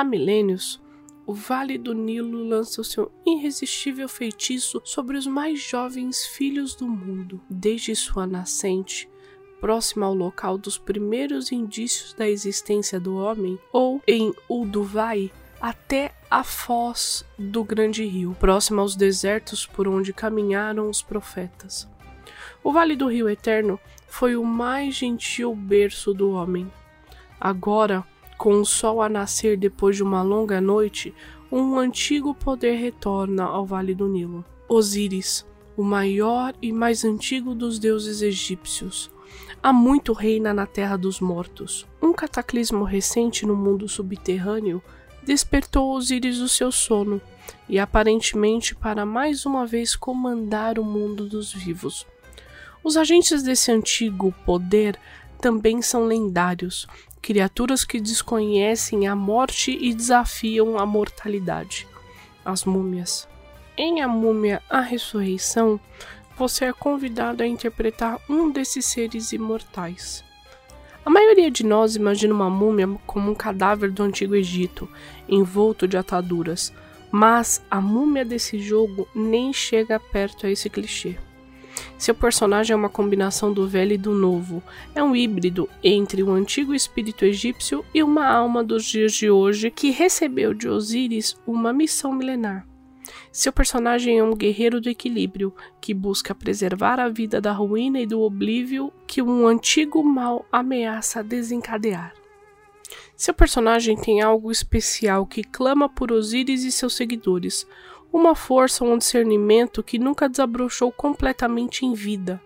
Há milênios, o Vale do Nilo lança o seu irresistível feitiço sobre os mais jovens filhos do mundo. Desde sua nascente, próxima ao local dos primeiros indícios da existência do homem, ou em Ulduvai, até a foz do grande rio, próxima aos desertos por onde caminharam os profetas. O Vale do Rio Eterno foi o mais gentil berço do homem. Agora, com o sol a nascer depois de uma longa noite, um antigo poder retorna ao Vale do Nilo. Osíris, o maior e mais antigo dos deuses egípcios, há muito reina na terra dos mortos. Um cataclismo recente no mundo subterrâneo despertou Osíris do seu sono e aparentemente para mais uma vez comandar o mundo dos vivos. Os agentes desse antigo poder também são lendários, criaturas que desconhecem a morte e desafiam a mortalidade. As múmias. Em A Múmia A Ressurreição, você é convidado a interpretar um desses seres imortais. A maioria de nós imagina uma múmia como um cadáver do Antigo Egito, envolto de ataduras, mas a múmia desse jogo nem chega perto a esse clichê. Seu personagem é uma combinação do velho e do novo. É um híbrido entre um antigo espírito egípcio e uma alma dos dias de hoje que recebeu de Osíris uma missão milenar. Seu personagem é um guerreiro do equilíbrio que busca preservar a vida da ruína e do oblívio que um antigo mal ameaça desencadear. Seu personagem tem algo especial que clama por Osíris e seus seguidores, uma força ou um discernimento que nunca desabrochou completamente em vida.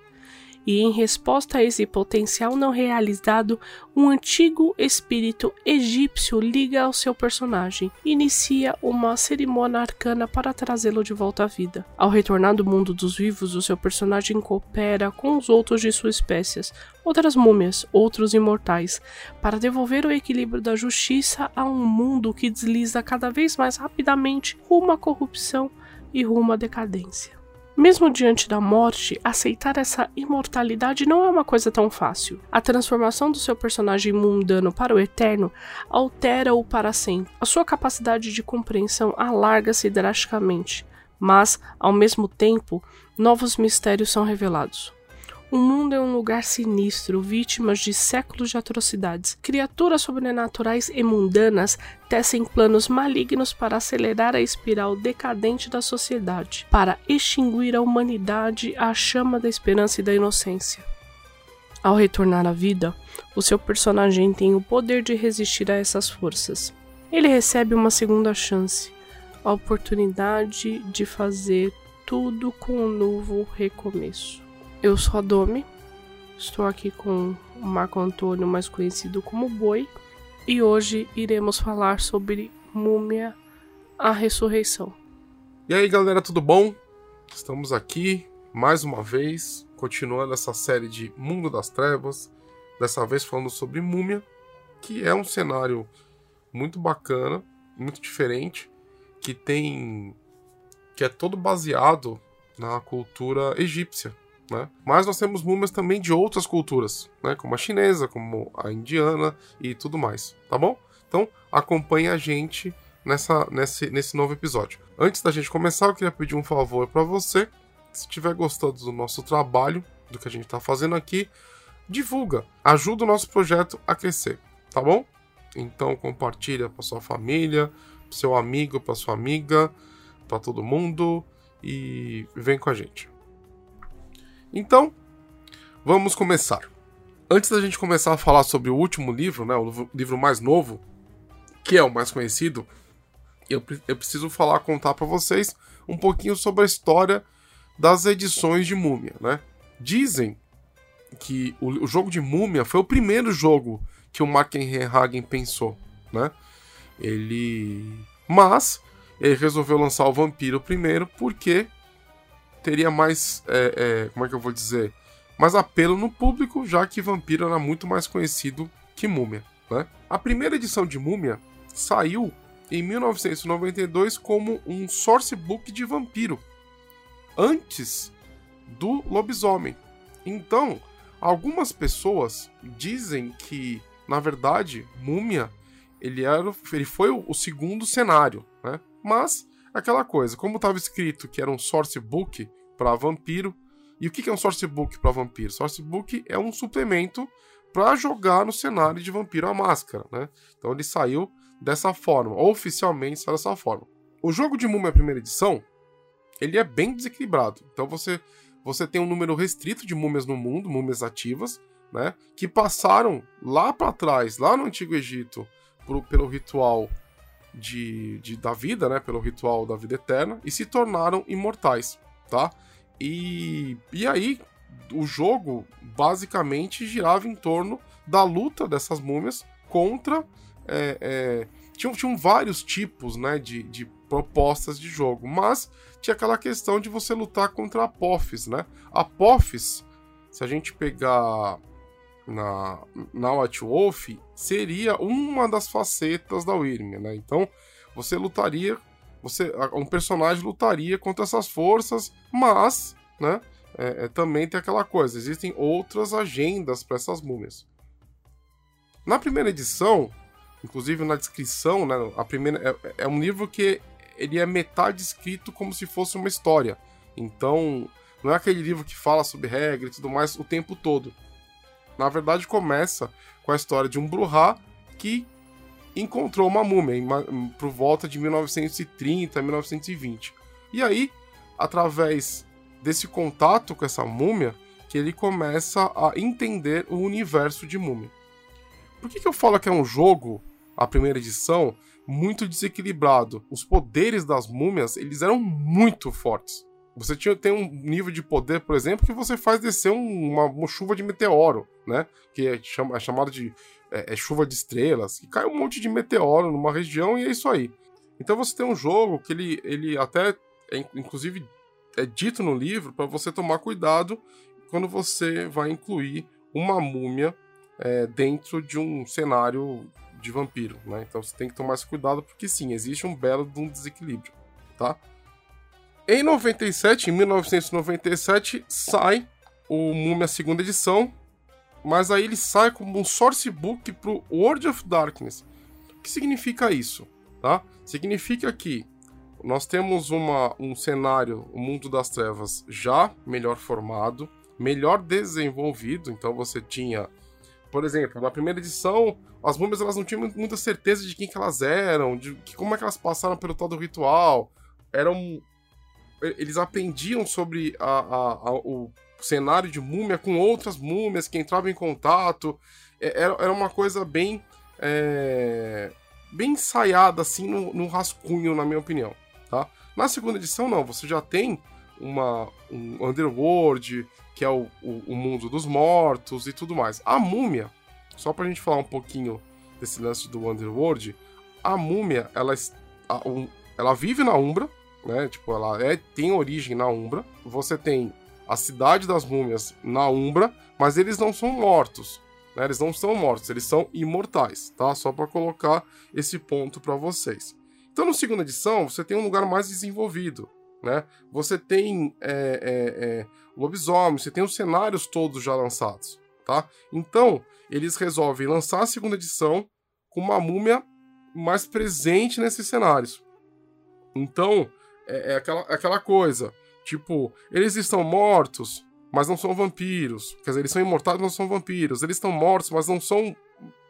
E em resposta a esse potencial não realizado, um antigo espírito egípcio liga ao seu personagem e inicia uma cerimônia arcana para trazê-lo de volta à vida. Ao retornar do mundo dos vivos, o seu personagem coopera com os outros de sua espécie, outras múmias, outros imortais, para devolver o equilíbrio da justiça a um mundo que desliza cada vez mais rapidamente rumo à corrupção e rumo à decadência. Mesmo diante da morte, aceitar essa imortalidade não é uma coisa tão fácil. A transformação do seu personagem mundano para o eterno altera-o para sempre. A sua capacidade de compreensão alarga-se drasticamente, mas, ao mesmo tempo, novos mistérios são revelados. O mundo é um lugar sinistro, vítimas de séculos de atrocidades. Criaturas sobrenaturais e mundanas tecem planos malignos para acelerar a espiral decadente da sociedade, para extinguir a humanidade à chama da esperança e da inocência. Ao retornar à vida, o seu personagem tem o poder de resistir a essas forças. Ele recebe uma segunda chance, a oportunidade de fazer tudo com um novo recomeço. Eu sou a Domi, estou aqui com o Marco Antônio, mais conhecido como Boi, e hoje iremos falar sobre Múmia, a Ressurreição. E aí galera, tudo bom? Estamos aqui mais uma vez, continuando essa série de Mundo das Trevas, dessa vez falando sobre Múmia, que é um cenário muito bacana, muito diferente, que tem. que é todo baseado na cultura egípcia, né? Mas nós temos múmias também de outras culturas, né? como a chinesa, como a indiana e tudo mais, tá bom? Então acompanhe a gente nessa, nesse, nesse novo episódio. Antes da gente começar, eu queria pedir um favor para você. Se estiver gostando do nosso trabalho, do que a gente está fazendo aqui, divulga, ajuda o nosso projeto a crescer, tá bom? Então compartilha para sua família, pro seu amigo, para sua amiga, para todo mundo e vem com a gente. Então, vamos começar. Antes da gente começar a falar sobre o último livro, né, o livro mais novo, que é o mais conhecido, eu, eu preciso falar, contar para vocês um pouquinho sobre a história das edições de Múmia, né? Dizem que o, o jogo de Múmia foi o primeiro jogo que o Mark pensou, né? Ele, mas ele resolveu lançar o Vampiro primeiro porque teria mais. É, é, como é que eu vou dizer? Mais apelo no público, já que Vampiro era muito mais conhecido que Múmia. Né? A primeira edição de Múmia saiu em 1992 como um sourcebook de vampiro, antes do lobisomem. Então, algumas pessoas dizem que, na verdade, Múmia ele, era, ele foi o, segundo cenário, né? Mas, aquela coisa, como estava escrito que era um sourcebook para vampiro, e o que é um sourcebook para vampiro? Sourcebook é um suplemento para jogar no cenário de Vampiro a Máscara, né? Então ele saiu dessa forma, oficialmente saiu dessa forma. O jogo de Múmia primeira edição, ele é bem desequilibrado. Então você você tem um número restrito de múmias no mundo, múmias ativas, né, que passaram lá para trás, lá no Antigo Egito, pro, pelo ritual de, de, da vida, né, pelo ritual da vida eterna, e se tornaram imortais, tá? E, e aí o jogo basicamente girava em torno da luta dessas múmias contra. É, é, tinham, tinham vários tipos né, de, de propostas de jogo, mas tinha aquela questão de você lutar contra Apophis, né? Apophis, se a gente pegar na, na White Wolf, seria uma das facetas da Wyrm, né? Então, você lutaria, você um personagem lutaria contra essas forças, mas, né? É, é, também tem aquela coisa, existem outras agendas para essas múmias. Na primeira edição, inclusive na descrição, né, a primeira é, é um livro que ele é metade escrito como se fosse uma história. Então, não é aquele livro que fala sobre regra e tudo mais o tempo todo. Na verdade, começa com a história de um Bruhá que encontrou uma múmia em, por volta de 1930, 1920. E aí, através desse contato com essa múmia, que ele começa a entender o universo de múmia. Por que, que eu falo que é um jogo, a primeira edição, muito desequilibrado. Os poderes das múmias, eles eram muito fortes. Você tinha, tem um nível de poder, por exemplo, que você faz descer um, uma, uma, chuva de meteoro, né? Que é, chama, é chamado de é, é chuva de estrelas, que cai um monte de meteoro numa região e é isso aí. Então você tem um jogo que ele, ele até, é, inclusive, é dito no livro para você tomar cuidado quando você vai incluir uma múmia é, dentro de um cenário de vampiro, né? Então você tem que tomar esse cuidado porque sim, existe um belo de um desequilíbrio, tá? Em 97, em 1997, sai o Múmia segunda edição, mas aí ele sai como um sourcebook pro World of Darkness. O que significa isso, tá? Significa que nós temos uma, um cenário, o mundo das trevas já melhor formado, melhor desenvolvido, então você tinha por exemplo, na primeira edição, as múmias elas não tinham muita certeza de quem que elas eram, de que, como é que elas passaram pelo tal do ritual. Eram. Eles aprendiam sobre a, a, a, o cenário de múmia com outras múmias que entravam em contato. É, era, era uma coisa bem. É, bem ensaiada, assim, no, no rascunho, na minha opinião. Tá? Na segunda edição, não, você já tem uma, um underworld, que é o, o, o, mundo dos mortos e tudo mais. A múmia, só pra gente falar um pouquinho desse lance do underworld, a múmia, ela, ela vive na Umbra, né? Tipo, ela é, tem origem na Umbra. Você tem a cidade das múmias na Umbra, mas eles não são mortos. Né? Eles não são mortos, eles são imortais, tá? Só para colocar esse ponto para vocês. Então, na segunda edição, você tem um lugar mais desenvolvido né? Você tem é, é, é, lobisomem, você tem os cenários todos já lançados, tá? Então, eles resolvem lançar a segunda edição com uma múmia mais presente nesses cenários. Então, é, é aquela, aquela coisa, tipo, eles estão mortos, mas não são vampiros. Quer dizer, eles são imortais, mas não são vampiros. Eles estão mortos, mas não são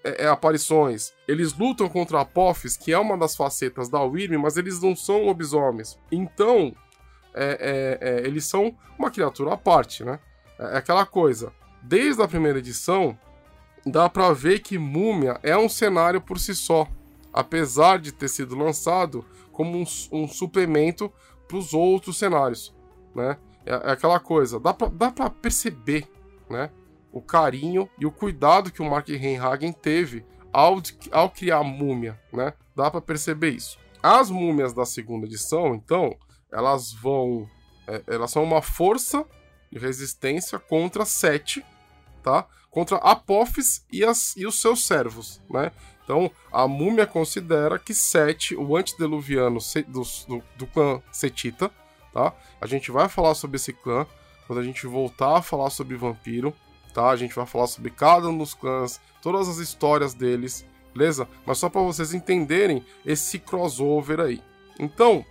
é, é, aparições. Eles lutam contra Apophis, que é uma das facetas da Wyrm, mas eles não são lobisomens. Então, é, é, é, eles são uma criatura à parte, né? É, é aquela coisa. Desde a primeira edição, dá para ver que Múmia é um cenário por si só, apesar de ter sido lançado como um, um suplemento para os outros cenários, né? É, é, aquela coisa, dá pra perceber, né? O carinho e o cuidado que o Mark Reinhagen teve ao, ao criar a Múmia, né? Dá para perceber isso. As múmias da segunda edição, então, elas vão. É, elas são uma força de resistência contra Sete, tá? Contra Apophis e, as, e os seus servos, né? Então, a múmia considera que Sete, o antediluviano do, do, do clã Setita, tá? A gente vai falar sobre esse clã quando a gente voltar a falar sobre vampiro, tá? A gente vai falar sobre cada um dos clãs, todas as histórias deles, beleza? Mas só para vocês entenderem esse crossover aí. Então,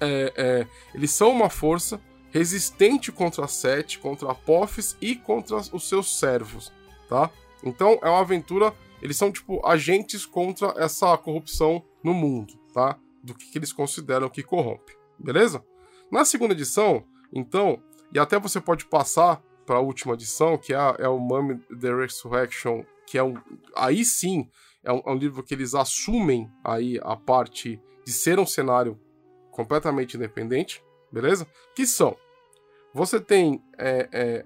é, é, eles são uma força resistente contra Sete, contra Apophis e contra os seus servos, tá? Então é uma aventura. Eles são tipo agentes contra essa corrupção no mundo, tá? Do que, que eles consideram que corrompe, beleza? Na segunda edição, então, e até você pode passar para a última edição, que é, é o Mummy the Resurrection, que é um. Aí sim, é um, é um livro que eles assumem aí a parte de ser um cenário completamente independente, beleza? Que são. Você tem é, é,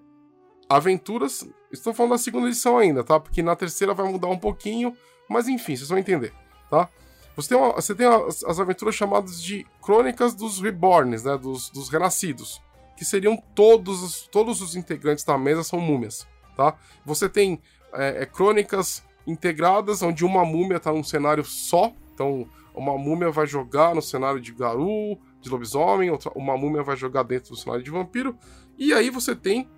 aventuras. Estou falando da segunda edição ainda, tá? Porque na terceira vai mudar um pouquinho, mas enfim, vocês vão entender, tá? Você tem, uma, você tem as, as, aventuras chamadas de Crônicas dos Reborns, né? Dos, dos Renascidos. Que seriam todos os, todos os integrantes da mesa são múmias, tá? Você tem é, é, crônicas integradas, onde uma múmia está num cenário só. Então, uma múmia vai jogar no cenário de Garu, de lobisomem, outra, uma múmia vai jogar dentro do cenário de vampiro. E aí você tem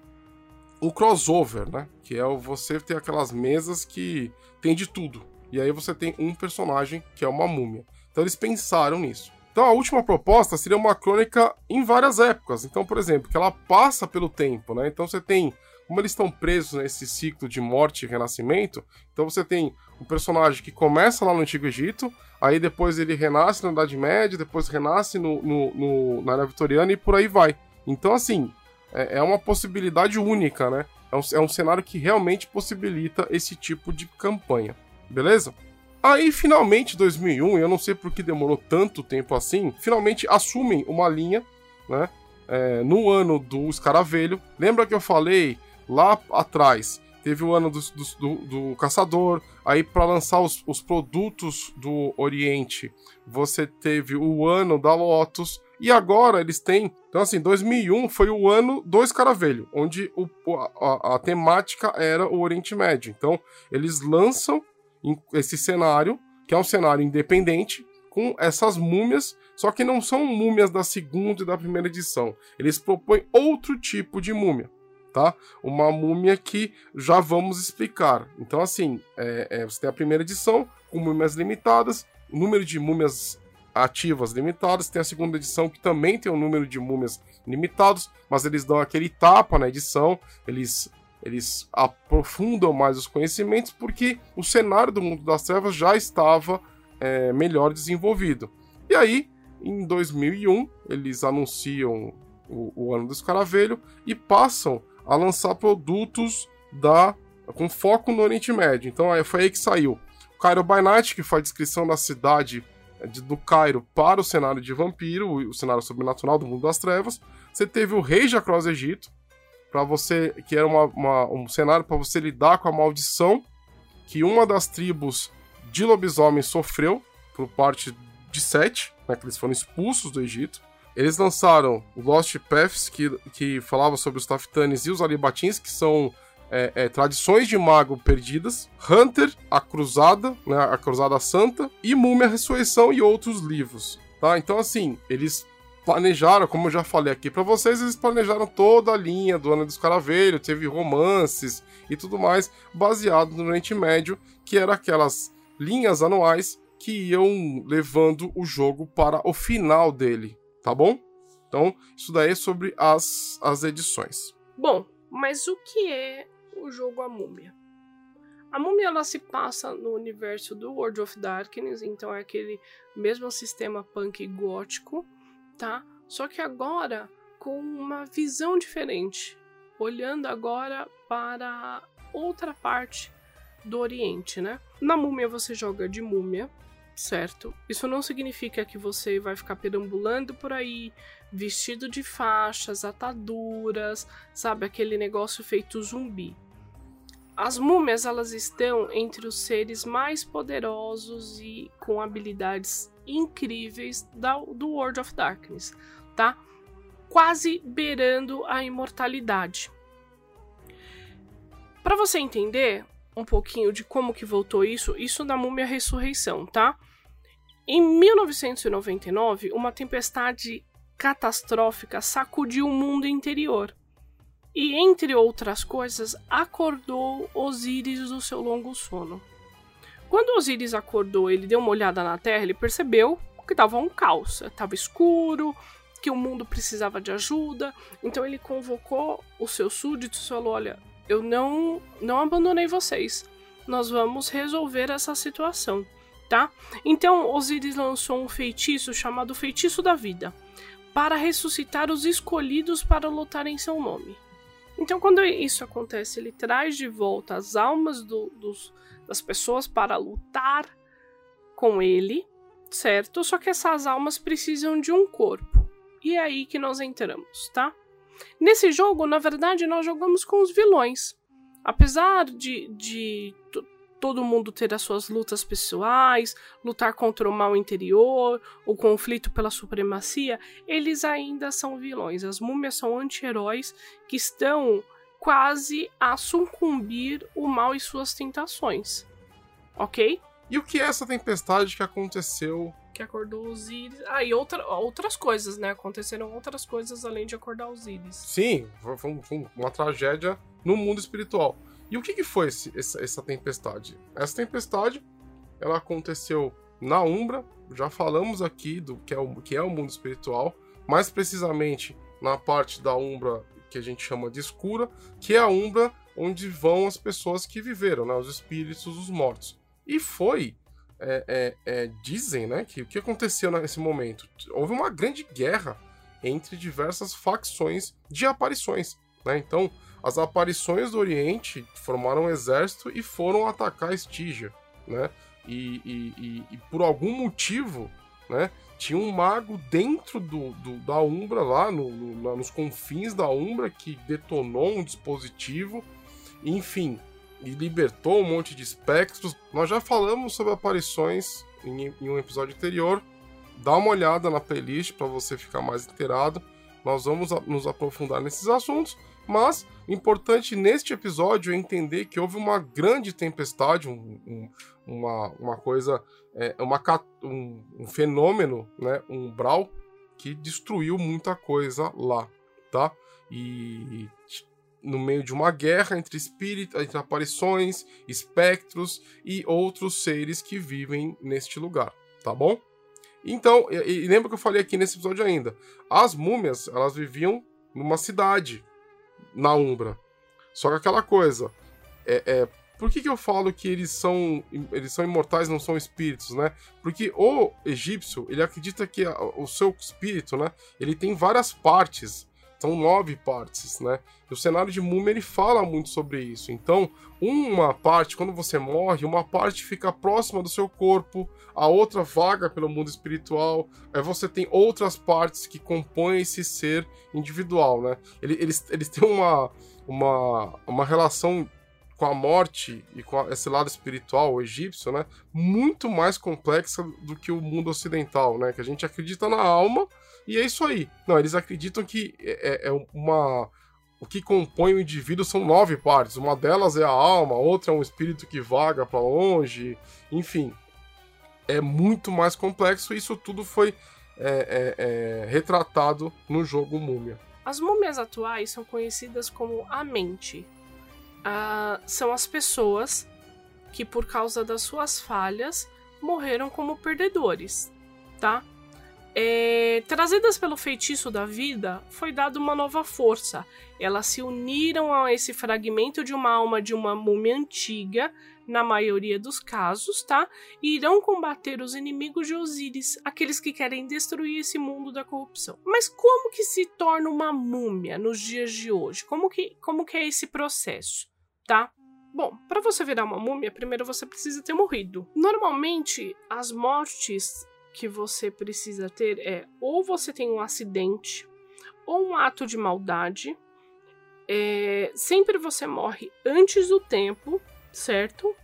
o crossover, né? Que é você ter aquelas mesas que tem de tudo. E aí você tem um personagem que é uma múmia. Então eles pensaram nisso. Então a última proposta seria uma crônica em várias épocas. Então, por exemplo, que ela passa pelo tempo, né? Então você tem como eles estão presos nesse ciclo de morte e renascimento, então você tem um personagem que começa lá no Antigo Egito, aí depois ele renasce na Idade Média, depois renasce no, no, no na Era Vitoriana e por aí vai. Então, assim, é, é uma possibilidade única, né? É um, é um cenário que realmente possibilita esse tipo de campanha, beleza? Aí, finalmente, 2001, eu não sei por que demorou tanto tempo assim, finalmente assumem uma linha, né? É, no ano do Escaravelho. Lembra que eu falei lá atrás teve o ano do, do, do caçador, aí para lançar os, os, produtos do Oriente, você teve o ano da Lotus, e agora eles têm. Então, assim, 2001 foi o ano do Escaravelho, onde o, a, a, temática era o Oriente Médio. Então, eles lançam esse cenário, que é um cenário independente, com essas múmias, só que não são múmias da segunda e da primeira edição. Eles propõem outro tipo de múmia tá? Uma múmia que já vamos explicar. Então, assim, é, é, você tem a primeira edição com múmias limitadas, o número de múmias ativas limitadas, tem a segunda edição que também tem um número de múmias limitados, mas eles dão aquele tapa na edição, eles eles aprofundam mais os conhecimentos porque o cenário do mundo das trevas já estava é, melhor desenvolvido. E aí, em 2001, eles anunciam o, o ano do escaravelho e passam a lançar produtos da com foco no Oriente Médio. Então foi aí que saiu Cairo by Night, que foi a descrição da cidade de, do Cairo para o cenário de vampiro, o, o cenário sobrenatural do mundo das trevas. Você teve o Rei Jacross Egito, para você que era uma, uma, um cenário para você lidar com a maldição que uma das tribos de lobisomens sofreu por parte de Sete, né, que eles foram expulsos do Egito. Eles lançaram o Lost Paths, que, que falava sobre os Taftanes e os Alibatins, que são é, é, tradições de mago perdidas, Hunter, a Cruzada, né, a Cruzada Santa, e Múmia Ressurreição e outros livros. Tá? Então, assim, eles planejaram, como eu já falei aqui para vocês, eles planejaram toda a linha do Ano do Escaravelho, teve romances e tudo mais, baseado no Oriente Médio, que eram aquelas linhas anuais que iam levando o jogo para o final dele, tá bom? Então, isso daí é sobre as, as edições. Bom, mas o que é o jogo A Múmia? A Múmia ela se passa no universo do World of Darkness, então é aquele mesmo sistema punk gótico, tá? Só que agora com uma visão diferente, olhando agora para outra parte do Oriente, né? Na Múmia você joga de múmia, certo? Isso não significa que você vai ficar perambulando por aí, vestido de faixas, ataduras, sabe? Aquele negócio feito zumbi. As múmias, elas estão entre os seres mais poderosos e com habilidades incríveis da, do World of Darkness, tá? Quase beirando a imortalidade. Para você entender um pouquinho de como que voltou isso, isso na Múmia Ressurreição, tá? Em 1999, uma tempestade catastrófica sacudiu o mundo interior e, entre outras coisas, acordou Osíris do seu longo sono. Quando Osíris acordou, ele deu uma olhada na Terra, ele percebeu que estava um caos, estava escuro, que o mundo precisava de ajuda. Então ele convocou os seus súditos e falou: "Olha, eu não não abandonei vocês. Nós vamos resolver essa situação, tá? Então Osíris lançou um feitiço chamado Feitiço da Vida, para ressuscitar os escolhidos para lutar em seu nome. Então, quando isso acontece, ele traz de volta as almas do, dos, das pessoas para lutar com ele, certo? Só que essas almas precisam de um corpo. E é aí que nós entramos, tá? Nesse jogo, na verdade, nós jogamos com os vilões. Apesar de, de todo mundo ter as suas lutas pessoais, lutar contra o mal interior, o conflito pela supremacia, eles ainda são vilões. As múmias são anti-heróis que estão quase a sucumbir o mal e suas tentações. Ok? E o que é essa tempestade que aconteceu? Que acordou os íris. Ah, e outra, outras coisas, né? Aconteceram outras coisas além de acordar os íris. Sim, foi uma tragédia no mundo espiritual. E o que, que foi esse, essa, essa tempestade? Essa tempestade ela aconteceu na Umbra, já falamos aqui do que é, o, que é o mundo espiritual, mais precisamente na parte da Umbra que a gente chama de escura, que é a Umbra onde vão as pessoas que viveram, né, os espíritos, os mortos. E foi, é, é, é, dizem, né, que o que aconteceu nesse momento? Houve uma grande guerra entre diversas facções de aparições. Né? Então, as aparições do Oriente formaram um exército e foram atacar Estígia, né? E, e, e, e, por algum motivo, né? Tinha um mago dentro do, do da Umbra, lá, no, no, nos confins da Umbra, que detonou um dispositivo, enfim, e libertou um monte de espectros. Nós já falamos sobre aparições em, em um episódio anterior. Dá uma olhada na playlist para você ficar mais inteirado. Nós vamos nos aprofundar nesses assuntos. Mas importante neste episódio é entender que houve uma grande tempestade, um, um, uma, uma coisa, é, uma, um, um fenômeno, né, um brawl que destruiu muita coisa lá, tá? E no meio de uma guerra entre espíritos, entre aparições, espectros e outros seres que vivem neste lugar, tá bom? Então, e, e lembra que eu falei aqui nesse episódio ainda, as múmias, elas viviam numa cidade, na Umbra. Só que aquela coisa, é, é por que, que eu falo que eles são eles são imortais, não são espíritos, né? Porque o egípcio, ele acredita que a, o seu espírito, né, ele tem várias partes, são nove partes, né? E o cenário de Múmia ele fala muito sobre isso. Então, uma parte, quando você morre, uma parte fica próxima do seu corpo, a outra vaga pelo mundo espiritual. Aí você tem outras partes que compõem esse ser individual, né? Eles, eles têm uma, uma, uma relação com a morte e com esse lado espiritual egípcio, né, muito mais complexa do que o mundo ocidental, né, que a gente acredita na alma e é isso aí. Não, eles acreditam que é, é, é uma o que compõe o indivíduo são nove partes. Uma delas é a alma, outra é um espírito que vaga para longe, enfim. É muito mais complexo isso tudo foi é, é, é, retratado no jogo Múmia. As múmias atuais são conhecidas como a mente. Ah, são as pessoas que, por causa das suas falhas, morreram como perdedores, tá? É, trazidas pelo feitiço da vida, foi dada uma nova força. Elas se uniram a esse fragmento de uma alma de uma múmia antiga, na maioria dos casos, tá? E irão combater os inimigos de Osíris, aqueles que querem destruir esse mundo da corrupção. Mas como que se torna uma múmia nos dias de hoje? Como que, como que é esse processo, tá? Bom, para você virar uma múmia, primeiro você precisa ter morrido. Normalmente, as mortes que você precisa ter é ou você tem um acidente ou um ato de maldade. É, sempre você morre antes do tempo, certo?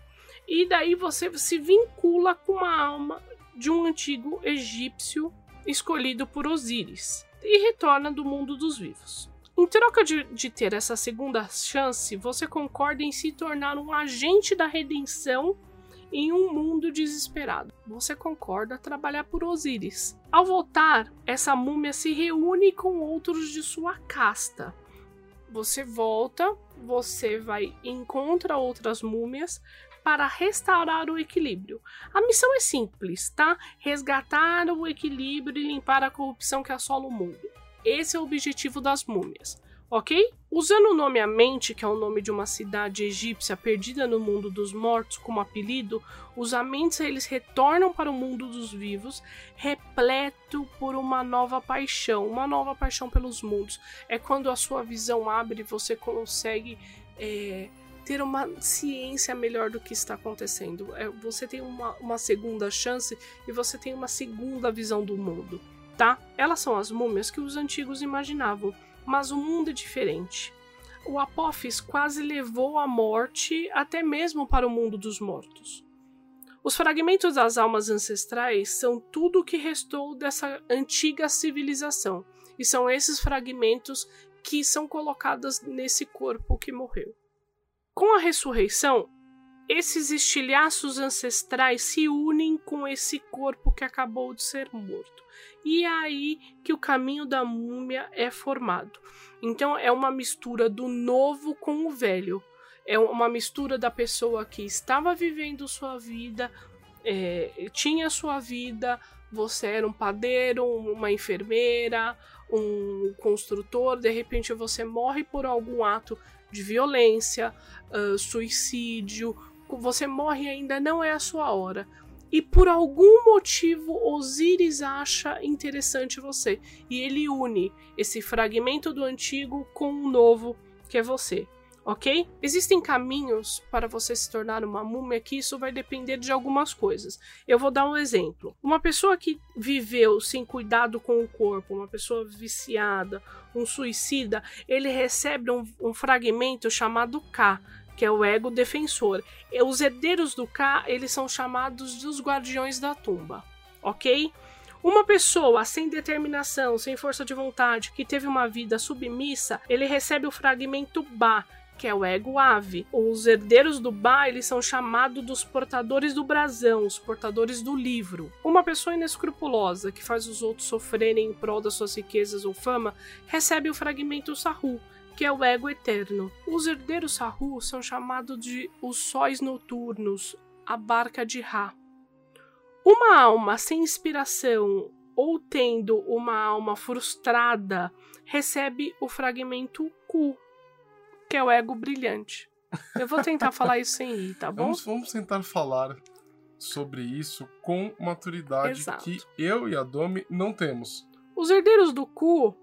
E daí você se vincula com uma alma de um antigo egípcio escolhido por Osíris e retorna do mundo dos vivos. Em troca de, de, ter essa segunda chance, você concorda em se tornar um agente da redenção em um mundo desesperado. Você concorda trabalhar por Osíris. Ao voltar, essa múmia se reúne com outros de sua casta. Você volta, você vai encontra outras múmias para restaurar o equilíbrio. A missão é simples, tá? Resgatar o equilíbrio e limpar a corrupção que assola o mundo. Esse é o objetivo das múmias ok? Usando o nome Amente, que é o nome de uma cidade egípcia perdida no mundo dos mortos como apelido, os Amentes eles retornam para o mundo dos vivos, repleto por uma nova paixão, uma nova paixão pelos mundos. É quando a sua visão abre e você consegue é, ter uma ciência melhor do que está acontecendo. É, você tem uma, uma segunda chance e você tem uma segunda visão do mundo, tá? Elas são as múmias que os antigos imaginavam mas o mundo é diferente. O Apophis quase levou a morte até mesmo para o mundo dos mortos. Os fragmentos das almas ancestrais são tudo o que restou dessa antiga civilização, e são esses fragmentos que são colocados nesse corpo que morreu. Com a ressurreição, esses estilhaços ancestrais se unem com esse corpo que acabou de ser morto. E é aí que o caminho da múmia é formado. Então é uma mistura do novo com o velho. É uma mistura da pessoa que estava vivendo sua vida, é, tinha sua vida, você era um padeiro, uma enfermeira, um construtor, de repente você morre por algum ato de violência, uh, suicídio, você morre ainda não é a sua hora. E por algum motivo Osíris acha interessante você. E ele une esse fragmento do antigo com o novo, que é você. Ok? Existem caminhos para você se tornar uma múmia que isso vai depender de algumas coisas. Eu vou dar um exemplo. Uma pessoa que viveu sem cuidado com o corpo, uma pessoa viciada, um suicida, ele recebe um, um fragmento chamado K, que é o ego defensor. E os herdeiros do K, eles são chamados dos guardiões da tumba, ok? Uma pessoa sem determinação, sem força de vontade, que teve uma vida submissa, ele recebe o fragmento Ba, que é o ego ave. Os herdeiros do Ba, eles são chamados dos portadores do brasão, os portadores do livro. Uma pessoa inescrupulosa, que faz os outros sofrerem em prol das suas riquezas ou fama, recebe o fragmento Sahu, que é o ego eterno. Os herdeiros Sahu são chamados de os sóis noturnos, a barca de Ra. Uma alma sem inspiração ou tendo uma alma frustrada recebe o fragmento Ku, que é o ego brilhante. Eu vou tentar falar isso sem ir, tá bom? Vamos, vamos tentar falar sobre isso com maturidade Exato. que eu e a Domi não temos. Os herdeiros do Ku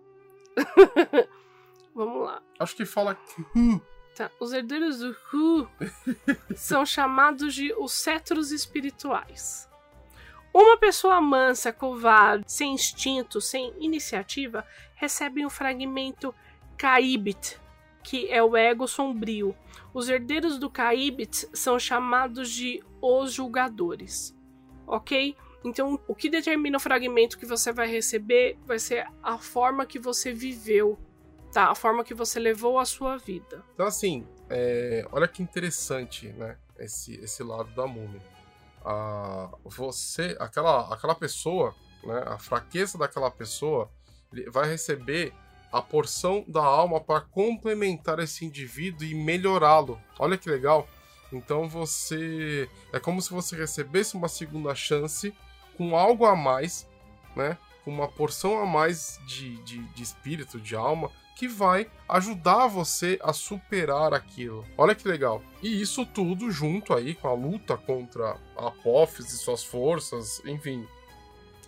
Vamos lá. Acho que fala Tá. Os herdeiros do Hu são chamados de os cetros espirituais. Uma pessoa mansa, covarde, sem instinto, sem iniciativa, recebe um fragmento Kaibit, que é o ego sombrio. Os herdeiros do Kaibit são chamados de os julgadores. Ok? Então, o que determina o fragmento que você vai receber vai ser a forma que você viveu Tá, a forma que você levou a sua vida. Então, assim, é, olha que interessante, né? Esse, esse lado da múmia. Ah, você, aquela, aquela pessoa, né? A fraqueza daquela pessoa vai receber a porção da alma para complementar esse indivíduo e melhorá-lo. Olha que legal. Então você. É como se você recebesse uma segunda chance com algo a mais, né? Com uma porção a mais de, de, de espírito, de alma, que vai ajudar você a superar aquilo. Olha que legal. E isso tudo junto aí com a luta contra a Apophis e suas forças, enfim.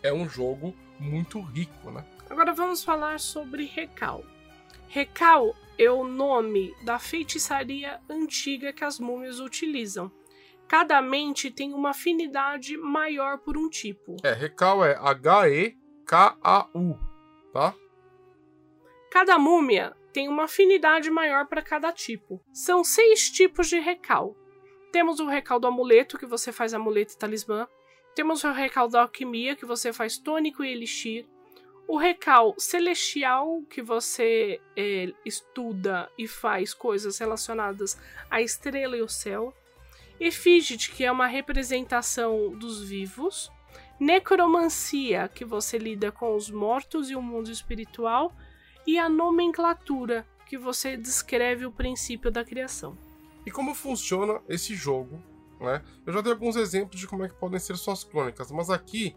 É um jogo muito rico, né? Agora vamos falar sobre Recal. Recal é o nome da feitiçaria antiga que as múmias utilizam. Cada mente tem uma afinidade maior por um tipo. É, Recal é H-E-K-A-U, tá? Cada múmia tem uma afinidade maior para cada tipo. São seis tipos de recal. Temos o recal do amuleto, que você faz amuleto e talismã. Temos o recal da alquimia, que você faz tônico e elixir. O recal celestial, que você é, estuda e faz coisas relacionadas à estrela e o céu. Efígite, que é uma representação dos vivos. Necromancia, que você lida com os mortos e o mundo espiritual e a nomenclatura, que você descreve o princípio da criação. E como funciona esse jogo, Né? Eu já dei alguns exemplos de como é que podem ser suas crônicas, mas aqui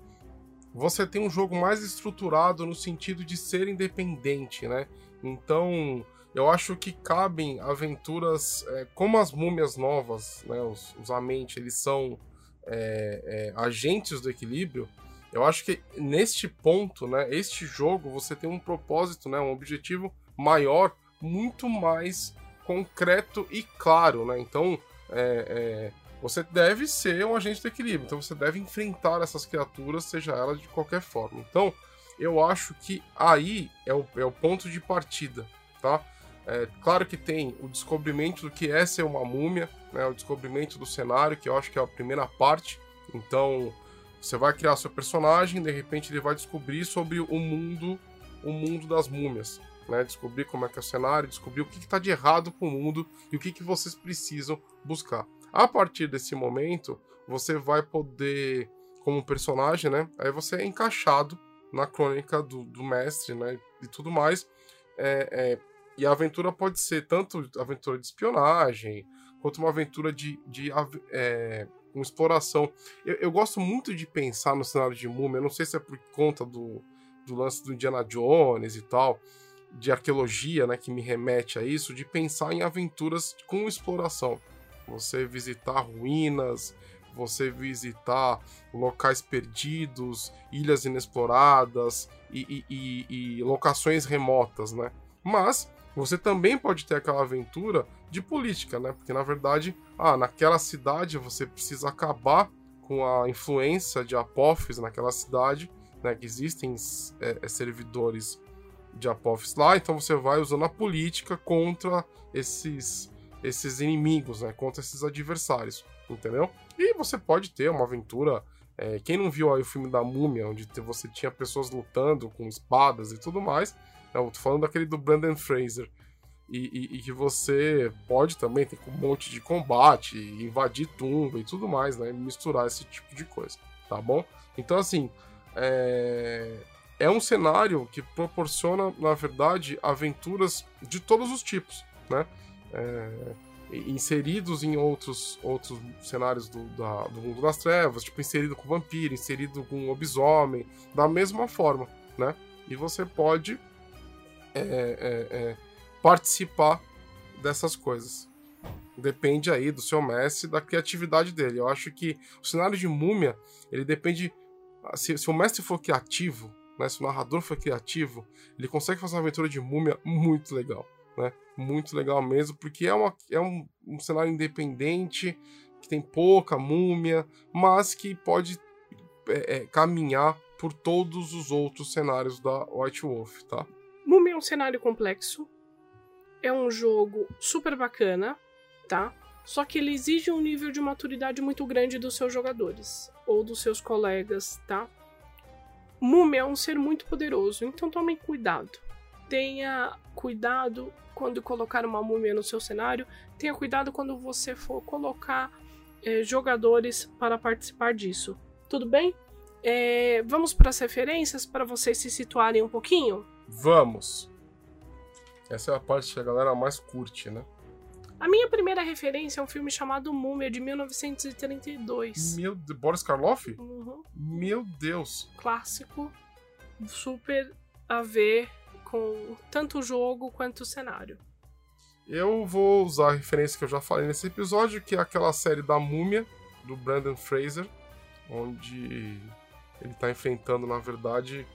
você tem um jogo mais estruturado no sentido de ser independente, né? Então, eu acho que cabem aventuras é, como as múmias novas, né? Os, os Amente, eles são é, é, agentes do equilíbrio. Eu acho que neste ponto, né? Este jogo você tem um propósito, né? Um objetivo maior, muito mais concreto e claro, né? Então, é, é você deve ser um agente de equilíbrio, então você deve enfrentar essas criaturas, seja elas de qualquer forma. Então, eu acho que aí é o, é o ponto de partida, tá? É, claro que tem o descobrimento do que é ser uma múmia, né, o descobrimento do cenário, que eu acho que é a primeira parte. Então, você vai criar seu personagem, de repente ele vai descobrir sobre o mundo, o mundo das múmias, né? Descobrir como é que é o cenário, descobrir o que está de errado com o mundo e o que, que vocês precisam buscar. A partir desse momento, você vai poder, como personagem, né? Aí você é encaixado na crônica do, do mestre, né? E tudo mais. É, é, e a aventura pode ser tanto aventura de espionagem, quanto uma aventura de, de é, uma exploração. Eu, eu, gosto muito de pensar no cenário de Múmia, não sei se é por conta do, do lance do Indiana Jones e tal, de arqueologia, né, que me remete a isso, de pensar em aventuras com exploração você visitar ruínas, você visitar locais perdidos, ilhas inexploradas e, e, e, e, locações remotas, né? Mas você também pode ter aquela aventura de política, né? Porque na verdade, ah, naquela cidade você precisa acabar com a influência de Apophis naquela cidade, né? Que existem é, é servidores de Apophis lá, então você vai usando a política contra esses esses inimigos, né? Contra esses adversários, entendeu? E você pode ter uma aventura. É, quem não viu aí o filme da Múmia, onde você tinha pessoas lutando com espadas e tudo mais? Eu tô falando daquele do Brandon Fraser. E, e, e, que você pode também ter um monte de combate, invadir tumba e tudo mais, né? Misturar esse tipo de coisa, tá bom? Então, assim, é, é um cenário que proporciona, na verdade, aventuras de todos os tipos, né? é, inseridos em outros, outros cenários do, da, do mundo das trevas, tipo inserido com vampiro, inserido com lobisomem, da mesma forma, né? E você pode é, é, é, participar dessas coisas. Depende aí do seu mestre, da criatividade dele. Eu acho que o cenário de múmia, ele depende. Se, se o mestre for criativo, né, se o narrador for criativo, ele consegue fazer uma aventura de múmia muito legal né? Muito legal mesmo, porque é, uma, é um, um cenário independente, que tem pouca múmia, mas que pode é, é, caminhar por todos os outros cenários da White Wolf, tá? Múmia é um cenário complexo, é um jogo super bacana, tá? Só que ele exige um nível de maturidade muito grande dos seus jogadores ou dos seus colegas, tá? Múmia é um ser muito poderoso, então tomem cuidado. Tenha cuidado quando colocar uma múmia no seu cenário, tenha cuidado quando você for colocar é, jogadores para participar disso. Tudo bem? É, vamos para as referências para vocês se situarem um pouquinho? Vamos! Essa é a parte que a galera mais curte, né? A minha primeira referência é um filme chamado Múmia, de 1932. Meu Deus, Boris Karloff? Uhum. Meu Deus! Clássico, super a ver com tanto o jogo quanto o cenário. Eu vou usar a referência que eu já falei nesse episódio, que é aquela série da Múmia, do Brandon Fraser, onde ele está enfrentando, na verdade,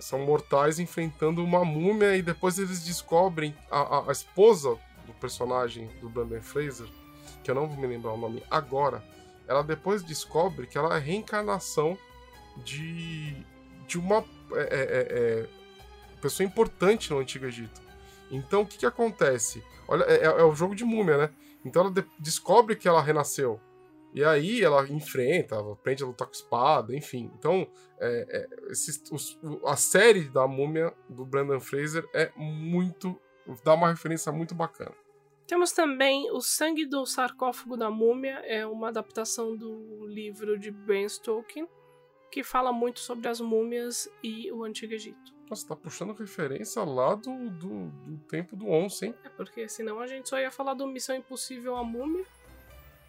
são mortais enfrentando uma múmia e depois eles descobrem a, a, a, esposa do personagem do Brandon Fraser, que eu não vou me lembrar o nome agora, ela depois descobre que ela é reencarnação de, de uma é, é, é, é pessoa importante no Antigo Egito. Então, o que, que acontece? Olha, é, é o jogo de múmia, né? Então ela de descobre que ela renasceu. E aí ela enfrenta, ela aprende a lutar com espada, enfim. Então, é, é, esses, os, a série da múmia do Brandon Fraser é muito. dá uma referência muito bacana. Temos também O Sangue do Sarcófago da Múmia, é uma adaptação do livro de Ben Stoker, que fala muito sobre as múmias e o Antigo Egito. Nossa, tá puxando referência lá do, do, do tempo do Once, hein? É porque senão a gente só ia falar do Missão Impossível a Múmia.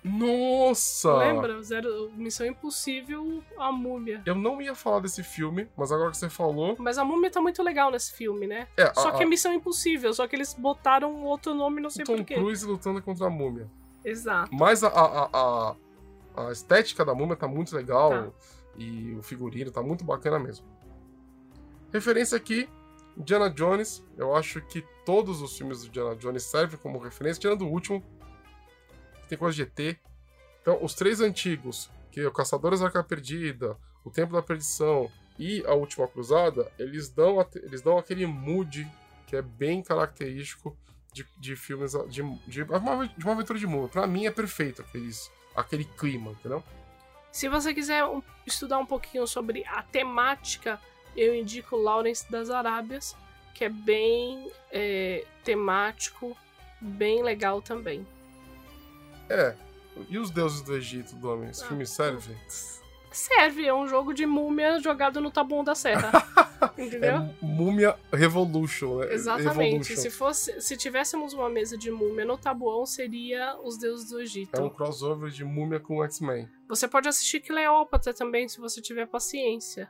Nossa! Lembra? Zero, Missão Impossível, a múmia. Eu não ia falar desse filme, mas agora que você falou. Mas a múmia tá muito legal nesse filme, né? É, Só a, que é Missão Impossível, só que eles botaram outro nome, não sei Tom porquê. Cruise lutando contra a múmia. Exato. Mas a, a, a, a estética da múmia tá muito legal Tá. e o figurino tá muito bacana mesmo. Referência aqui, Indiana Jones. Eu acho que todos os filmes do Indiana Jones servem como referência, tirando o último. Tem coisa de ET. Então, os três antigos, que é o Caçadores da Arca Perdida, o Templo da Perdição e a Última Cruzada, eles dão, eles dão aquele mood que é bem característico de, de filmes de, de, uma, de uma aventura de mundo. Pra mim é perfeito aqueles, aquele clima, entendeu? Se você quiser estudar um pouquinho sobre a temática, eu indico Lawrence das Arábias, que é bem é, temático, bem legal também. É. E os deuses do Egito, Domi? Esse Ah, filme serve? Serve, é um jogo de múmia jogado no tabuão da serra. Entendeu? É Múmia Revolution, né? Exatamente. Evolution. Se fosse, se tivéssemos uma mesa de múmia no tabuão, seria os deuses do Egito. É um crossover de múmia com X-Men. Você pode assistir Cleópatra também, se você tiver paciência.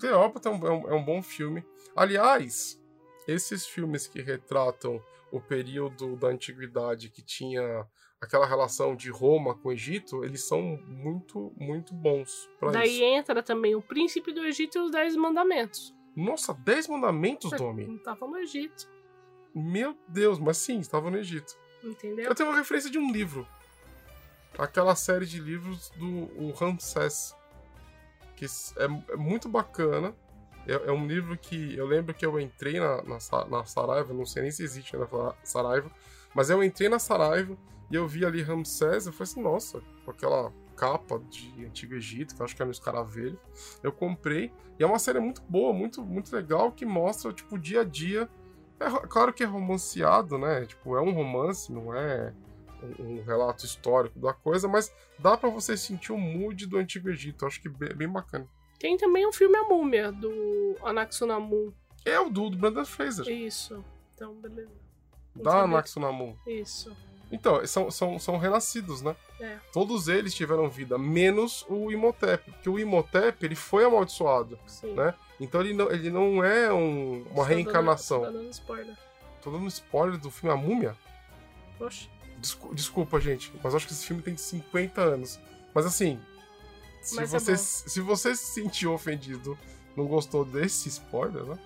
Cleópatra é um, é um- é um bom filme. Aliás, esses filmes que retratam o período da antiguidade que tinha aquela relação de Roma com o Egito, eles são muito, muito bons pra Daí isso. entra também o príncipe do Egito e os Dez Mandamentos. Nossa, 10 mandamentos, Domi. Não tava no Egito, Meu Deus, mas sim, estava no Egito. entendeu? Eu tenho uma referência de um livro. Aquela série de livros do Ramsés. Que é, é muito bacana. É, é um livro que eu lembro que eu entrei na, na, na Saraiva, não sei nem se existe ainda a Saraiva, mas eu entrei na Saraiva e eu vi ali Ramsés, eu falei assim, nossa, com aquela capa de Antigo Egito, que eu acho que é no escaravelho. Eu comprei, e é uma série muito boa, muito, muito legal, que mostra, tipo, o dia a dia. É ro- claro que é romanceado, né? Tipo, é um romance, não é um, relato histórico da coisa, mas dá pra você sentir o mood do Antigo Egito. Eu acho que bem, bem bacana. Tem também o filme A Múmia, do Anaxunamun. É o do, do Brandon Fraser, Isso. Então, beleza. Não da sabia. Anaxunamun. Isso. Então, são, são, são renascidos, né? É. Todos eles tiveram vida, menos o Imhotep, porque o Imhotep ele foi amaldiçoado, Sim. né? Então ele não, ele não é um- uma Tô dando- reencarnação. tô dando spoiler. Tô dando spoiler do filme A Múmia? Oxe. Descu- desculpa, gente, mas acho que esse filme tem 50 anos. Mas assim, se, Mas é você, bom. se você se sentiu ofendido, não gostou desse spoiler, né?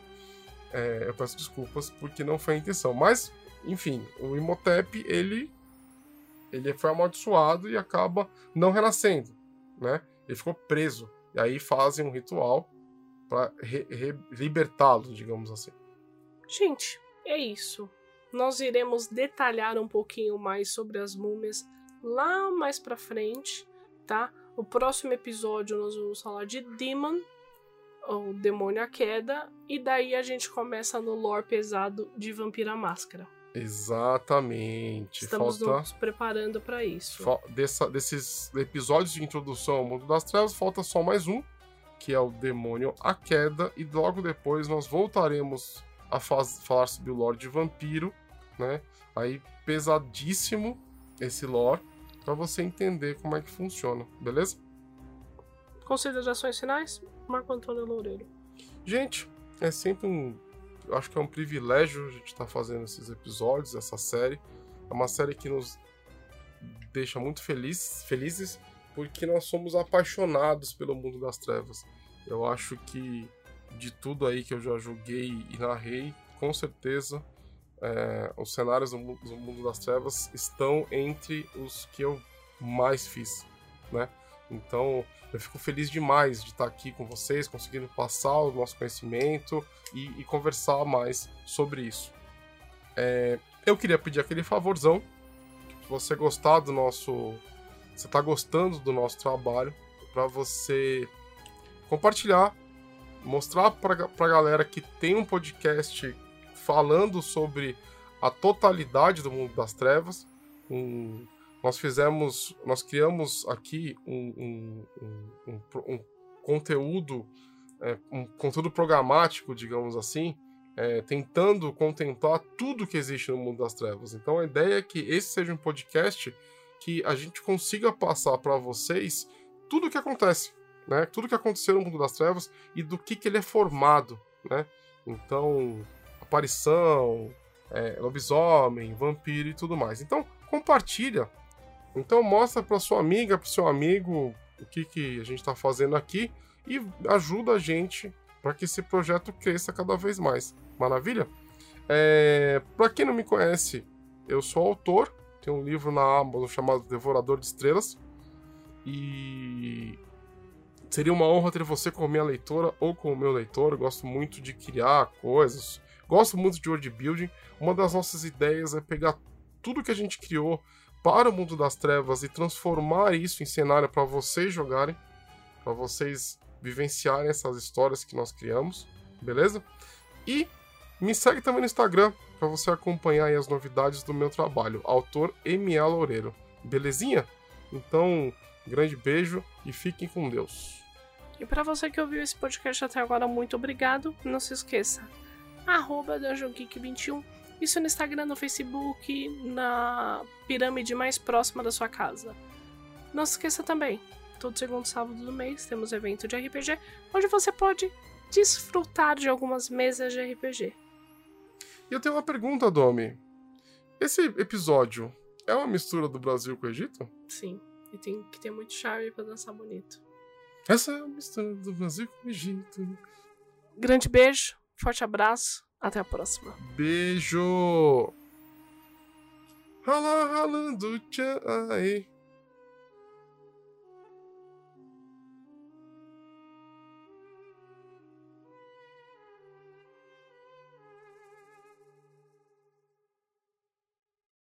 É, eu peço desculpas porque não foi a intenção. Mas, enfim, o Imhotep, ele, ele foi amaldiçoado e acaba não renascendo, né? Ele ficou preso. E aí fazem um ritual para libertá-lo, digamos assim. Gente, é isso. Nós iremos detalhar um pouquinho mais sobre as múmias lá mais pra frente, tá? No próximo episódio nós vamos falar de Demon, ou Demônio à Queda, e daí a gente começa no lore pesado de Vampira Máscara. Exatamente. Estamos Falta. nos preparando pra isso. Fa- dessa- desses episódios de introdução ao mundo das trevas, falta só mais um, que é o Demônio A Queda, e logo depois nós voltaremos a faz- falar sobre o Lorde Vampiro, né? Aí pesadíssimo esse lore, pra você entender como é que funciona, beleza? Considerações finais? Marco Antônio Loureiro. Gente, é sempre um. Eu acho que é um privilégio a gente estar fazendo esses episódios, essa série. É uma série que nos deixa muito feliz, felizes, porque nós somos apaixonados pelo mundo das trevas. Eu acho que de tudo aí que eu já joguei e narrei, com certeza é, os cenários do do mundo das trevas estão entre os que eu mais fiz, né? Então, eu fico feliz demais de estar aqui com vocês, conseguindo passar o nosso conhecimento e, e conversar mais sobre isso. É, eu queria pedir aquele favorzão, se você gostar do nosso, você está gostando do nosso trabalho, para você compartilhar, mostrar para a galera que tem um podcast falando sobre a totalidade do mundo das trevas. Um, nós fizemos, nós criamos aqui um, um, um, conteúdo, é, um conteúdo programático, digamos assim, é, tentando contemplar tudo que existe no mundo das trevas. Então a ideia é que esse seja um podcast que a gente consiga passar para vocês tudo o que acontece, né? Tudo que aconteceu no mundo das trevas e do que, que ele é formado, né? Então, aparição, é, lobisomem, vampiro e tudo mais. Então, compartilha. Então, mostra para sua amiga, para seu amigo o que, que a gente está fazendo aqui e ajuda a gente para que esse projeto cresça cada vez mais. Maravilha? É, para quem não me conhece, eu sou autor, tenho um livro na Amazon chamado Devorador de Estrelas e seria uma honra ter você como minha leitora ou como meu leitor. Eu gosto muito de criar coisas, gosto muito de world building. Uma das nossas ideias é pegar tudo que a gente criou para o mundo das trevas e transformar isso em cenário para vocês jogarem, para vocês vivenciarem essas histórias que nós criamos, beleza? E me segue também no Instagram para você acompanhar as novidades do meu trabalho, autor M.A. Loureiro. Belezinha? Então, grande beijo e fiquem com Deus. E para você que ouviu esse podcast até agora, muito obrigado. Não se esqueça, arroba 21 isso no Instagram, no Facebook, na pirâmide mais próxima da sua casa. Não se esqueça também, todo segundo sábado do mês temos evento de RPG, onde você pode desfrutar de algumas mesas de RPG. E eu tenho uma pergunta, Domi. Esse episódio é uma mistura do Brasil com o Egito? Sim, e tem que ter muito charme para dançar bonito. Essa é a mistura do Brasil com o Egito. Grande beijo, forte abraço. Até a próxima. Beijo! Rala ralando tchau.